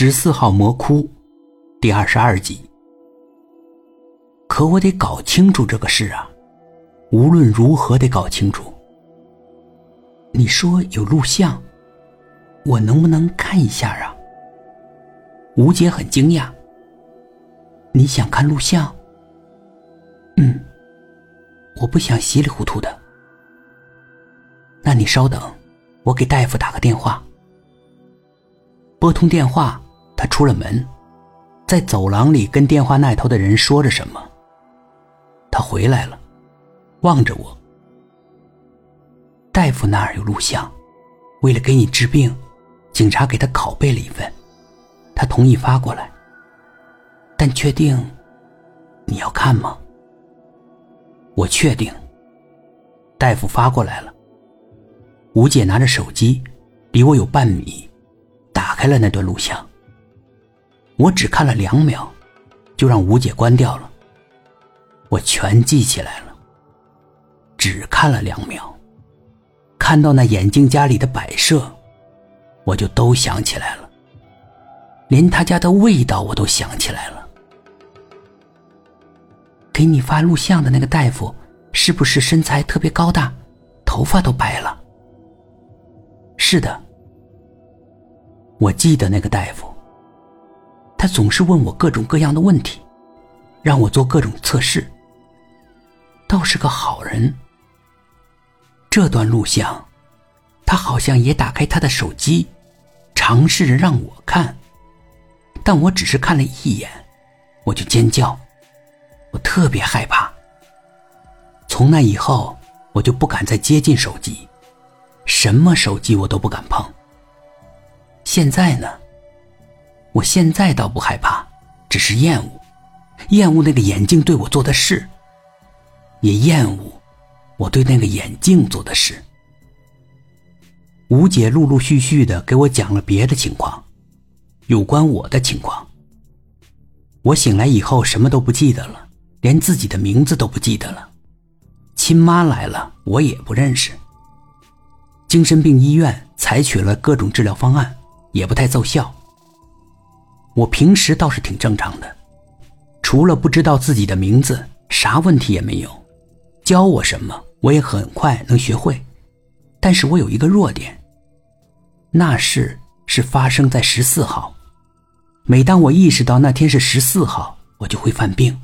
十四号魔窟，第二十二集。可我得搞清楚这个事啊，无论如何得搞清楚。你说有录像，我能不能看一下啊？吴姐很惊讶。你想看录像？嗯，我不想稀里糊涂的。那你稍等，我给大夫打个电话。拨通电话，出了门，在走廊里跟电话那头的人说着什么。他回来了，望着我。大夫那儿有录像，为了给你治病，警察给他拷贝了一份，他同意发过来。但确定你要看吗？我确定。大夫发过来了。吴姐拿着手机，离我有半米。打开了那段录像，我只看了两秒，就让吴姐关掉了。我全记起来了，只看了两秒，看到那眼镜家里的摆设，我就都想起来了，连他家的味道我都想起来了。给你发录像的那个大夫，是不是身材特别高大，头发都白了？是的。我记得那个大夫，他总是问我各种各样的问题，让我做各种测试。倒是个好人。这段录像，他好像也打开他的手机，尝试着让我看，但我只是看了一眼，我就尖叫，我特别害怕。从那以后，我就不敢再接近手机，什么手机我都不敢碰。现在呢？我现在倒不害怕，只是厌恶，厌恶那个眼镜对我做的事，也厌恶我对那个眼镜做的事。吴姐陆陆续续的给我讲了别的情况，有关我的情况。我醒来以后什么都不记得了，连自己的名字都不记得了。亲妈来了，我也不认识。精神病医院采取了各种治疗方案。也不太奏效。我平时倒是挺正常的，除了不知道自己的名字，啥问题也没有。教我什么，我也很快能学会。但是我有一个弱点，那事是发生在十四号。每当我意识到那天是十四号，我就会犯病，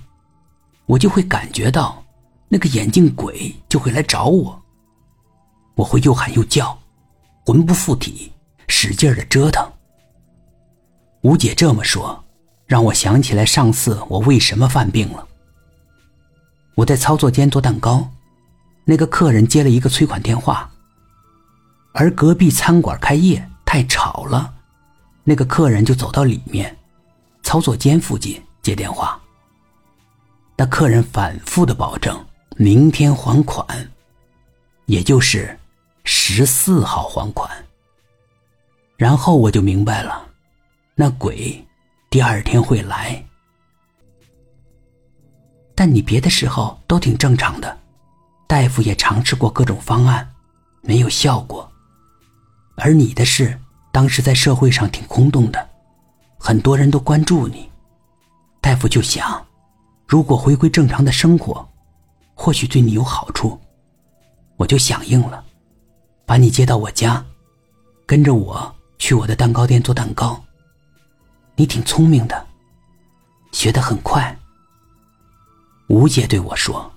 我就会感觉到那个眼镜鬼就会来找我，我会又喊又叫，魂不附体。使劲的折腾。吴姐这么说，让我想起来上次我为什么犯病了。我在操作间做蛋糕，那个客人接了一个催款电话，而隔壁餐馆开业太吵了，那个客人就走到里面，操作间附近接电话。那客人反复的保证明天还款，也就是十四号还款。然后我就明白了，那鬼第二天会来。但你别的时候都挺正常的，大夫也尝试过各种方案，没有效果。而你的事当时在社会上挺轰动的，很多人都关注你。大夫就想，如果回归正常的生活，或许对你有好处。我就响应了，把你接到我家，跟着我。去我的蛋糕店做蛋糕。你挺聪明的，学得很快。吴姐对我说。